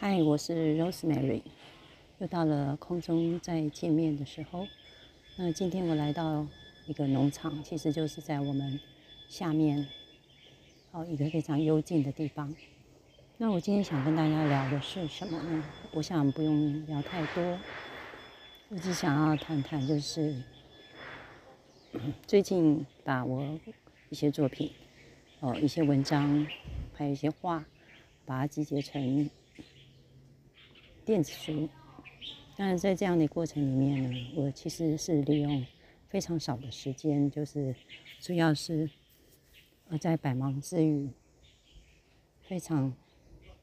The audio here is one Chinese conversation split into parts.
嗨，我是 Rosemary，又到了空中再见面的时候。那今天我来到一个农场，其实就是在我们下面哦一个非常幽静的地方。那我今天想跟大家聊的是什么呢？我想不用聊太多，我只想要谈谈，就是最近把我一些作品，哦一些文章，还有一些画，把它集结成电子书。但是在这样的过程里面呢，我其实是利用非常少的时间，就是主要是呃在百忙之余，非常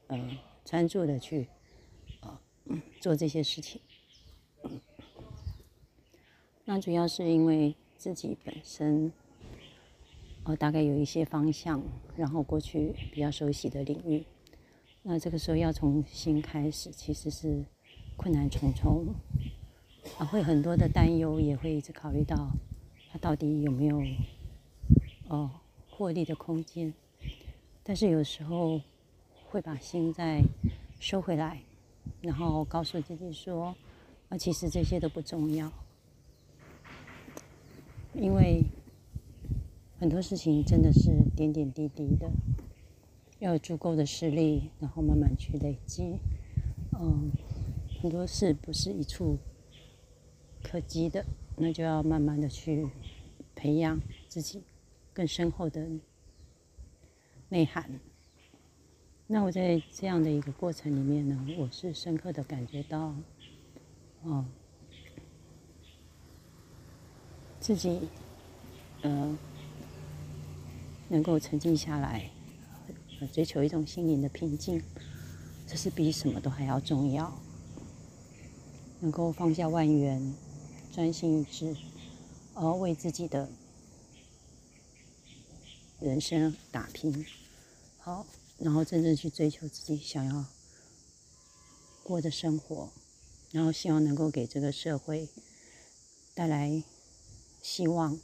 呃专注的去呃做这些事情。那主要是因为自己本身我大概有一些方向，然后过去比较熟悉的领域，那这个时候要重新开始，其实是。困难重重，啊，会很多的担忧，也会一直考虑到他到底有没有哦获利的空间。但是有时候会把心再收回来，然后告诉自己说，啊，其实这些都不重要，因为很多事情真的是点点滴滴的，要有足够的实力，然后慢慢去累积，嗯。很多事不是一触可及的，那就要慢慢的去培养自己更深厚的内涵。那我在这样的一个过程里面呢，我是深刻的感觉到，哦，自己呃能够沉静下来，追求一种心灵的平静，这是比什么都还要重要。能够放下万缘，专心一致，而为自己的人生打拼，好，然后真正去追求自己想要过的生活，然后希望能够给这个社会带来希望，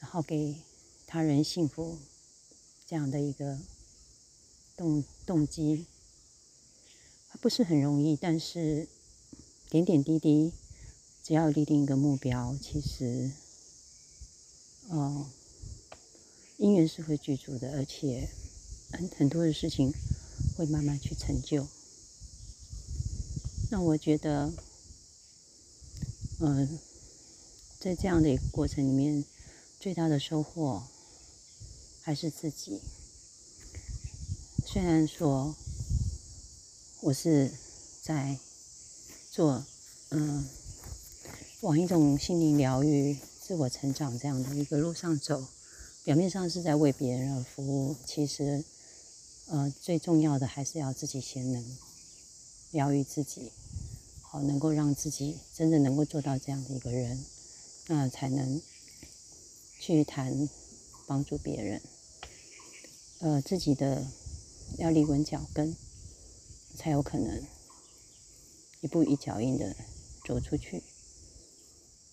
然后给他人幸福这样的一个动动机，不是很容易，但是。点点滴滴，只要立定一个目标，其实，哦，因缘是会具足的，而且很很多的事情会慢慢去成就。那我觉得，嗯，在这样的一个过程里面，最大的收获还是自己。虽然说我是在。做，嗯，往一种心灵疗愈、自我成长这样的一个路上走，表面上是在为别人而服务，其实，呃，最重要的还是要自己先能疗愈自己，好，能够让自己真的能够做到这样的一个人，那才能去谈帮助别人，呃，自己的要立稳脚跟，才有可能。一步一脚印的走出去，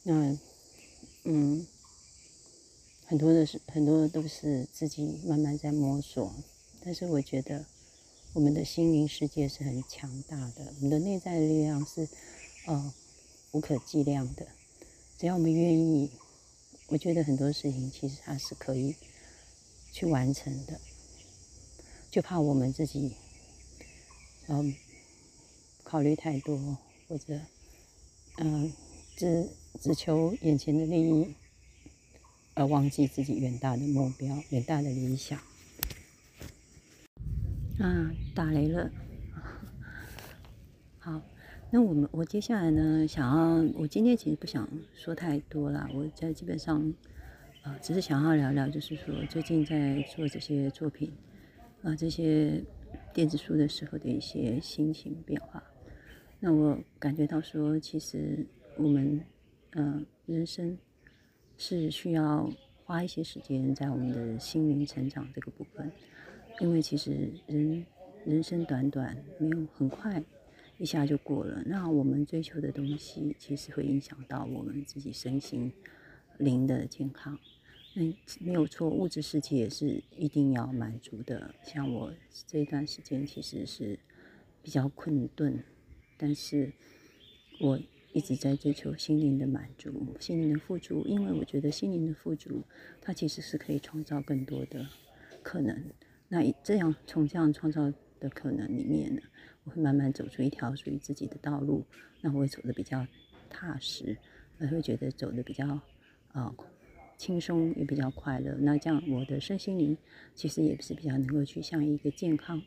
那嗯，很多的是很多都是自己慢慢在摸索，但是我觉得我们的心灵世界是很强大的，我们的内在的力量是呃无可计量的，只要我们愿意，我觉得很多事情其实它是可以去完成的，就怕我们自己嗯。考虑太多，或者，嗯，只只求眼前的利益，而忘记自己远大的目标、远大的理想。啊，打雷了。好，那我们我接下来呢，想要，我今天其实不想说太多了，我在基本上，呃，只是想要聊聊，就是说最近在做这些作品，啊，这些电子书的时候的一些心情变化。那我感觉到说，其实我们，呃，人生是需要花一些时间在我们的心灵成长这个部分，因为其实人人生短短，没有很快一下就过了。那我们追求的东西，其实会影响到我们自己身心灵的健康。嗯没有错，物质世界也是一定要满足的。像我这一段时间，其实是。比较困顿，但是我一直在追求心灵的满足、心灵的富足，因为我觉得心灵的富足，它其实是可以创造更多的可能。那这样从这样创造的可能里面呢，我会慢慢走出一条属于自己的道路，那我会走的比较踏实，我会觉得走的比较啊轻松，也比较快乐。那这样我的身心灵其实也是比较能够去向一个健康。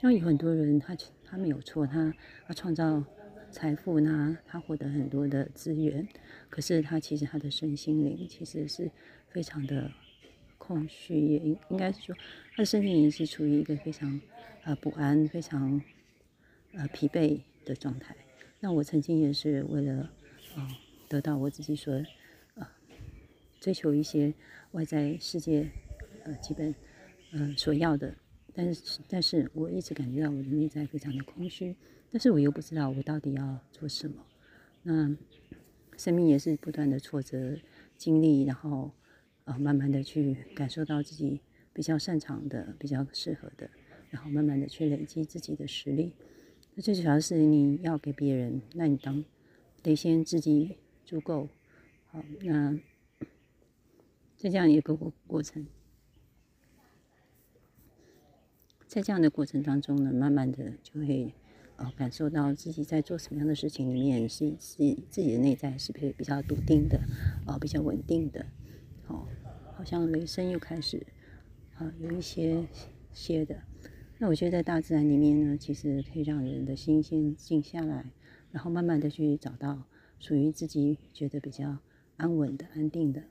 那有很多人他他没有错，他他创造财富，那他获得很多的资源，可是他其实他的身心灵其实是非常的。空虚也应应该是说，他的身心灵是处于一个非常呃不安、非常呃疲惫的状态。那我曾经也是为了呃得到我自己所追求一些外在世界呃基本呃所要的，但是但是我一直感觉到我的内在非常的空虚，但是我又不知道我到底要做什么。那生命也是不断的挫折经历，然后。呃，慢慢的去感受到自己比较擅长的、比较适合的，然后慢慢的去累积自己的实力。那最主要是你要给别人，那你当得先自己足够好。那在这样一个过过程，在这样的过程当中呢，慢慢的就会呃感受到自己在做什么样的事情里面是是自己的内在是比比较笃定的，呃比较稳定的。哦，好像雷声又开始，啊，有一些些的。那我觉得在大自然里面呢，其实可以让人的心先静下来，然后慢慢的去找到属于自己觉得比较安稳的、安定的、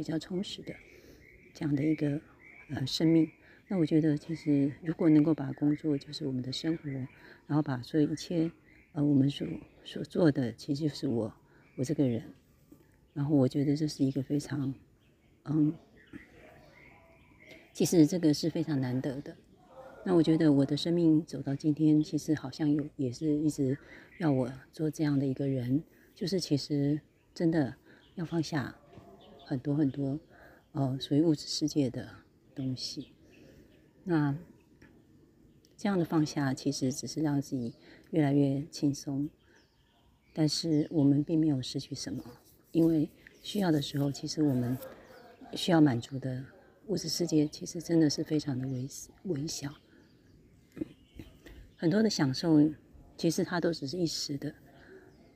比较充实的这样的一个呃生命。那我觉得其实如果能够把工作就是我们的生活，然后把所有一切呃我们所所做的，其实就是我我这个人。然后我觉得这是一个非常。嗯，其实这个是非常难得的。那我觉得我的生命走到今天，其实好像有也是一直要我做这样的一个人，就是其实真的要放下很多很多呃属于物质世界的东西。那这样的放下，其实只是让自己越来越轻松，但是我们并没有失去什么，因为需要的时候，其实我们。需要满足的物质世界，其实真的是非常的微微小。很多的享受，其实它都只是一时的。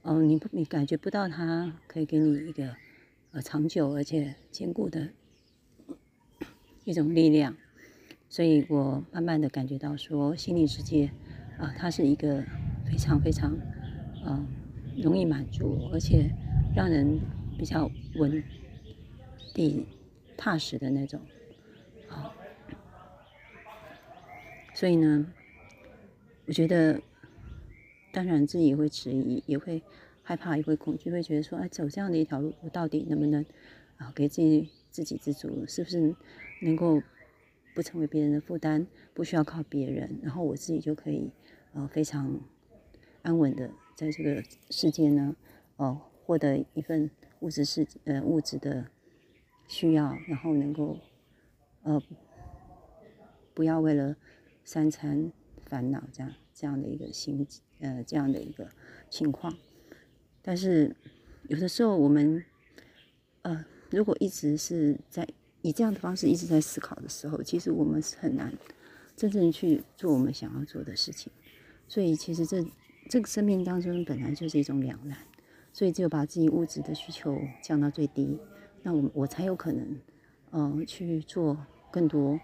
哦，你不，你感觉不到它可以给你一个呃长久而且坚固的一种力量。所以我慢慢的感觉到说，心理世界啊，它是一个非常非常嗯容易满足，而且让人比较稳定。踏实的那种，啊，所以呢，我觉得，当然自己会迟疑，也会害怕，也会恐惧，会觉得说，哎，走这样的一条路，我到底能不能啊，给自己自给自足？是不是能够不成为别人的负担，不需要靠别人，然后我自己就可以呃非常安稳的在这个世界呢，呃，获得一份物质世呃物质的。需要，然后能够，呃，不要为了三餐烦恼这样这样的一个心，呃，这样的一个情况。但是有的时候我们，呃，如果一直是在以这样的方式一直在思考的时候，其实我们是很难真正去做我们想要做的事情。所以其实这这个生命当中本来就是一种两难，所以只有把自己物质的需求降到最低。那我我才有可能，呃，去做更多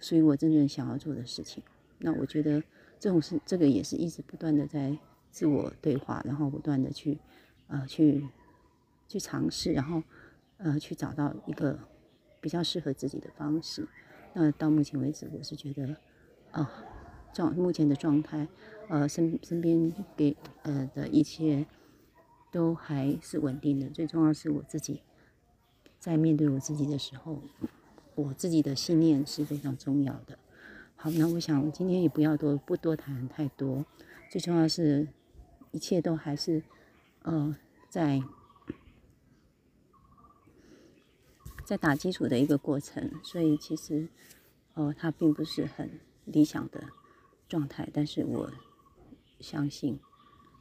属于我真正想要做的事情。那我觉得这种是这个也是一直不断的在自我对话，然后不断的去呃去去尝试，然后呃去找到一个比较适合自己的方式。那到目前为止，我是觉得啊状目前的状态，呃身身边给呃的一切都还是稳定的。最重要是我自己。在面对我自己的时候，我自己的信念是非常重要的。好，那我想今天也不要多不多谈太多，最重要是一切都还是呃在在打基础的一个过程，所以其实呃它并不是很理想的状态，但是我相信，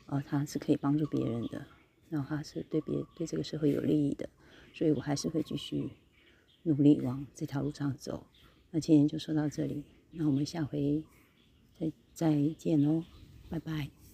哦，它是可以帮助别人的，然后它是对别对这个社会有利益的，所以我还是会继续努力往这条路上走。那今天就说到这里，那我们下回再再见喽，拜拜。